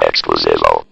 Exclusivo.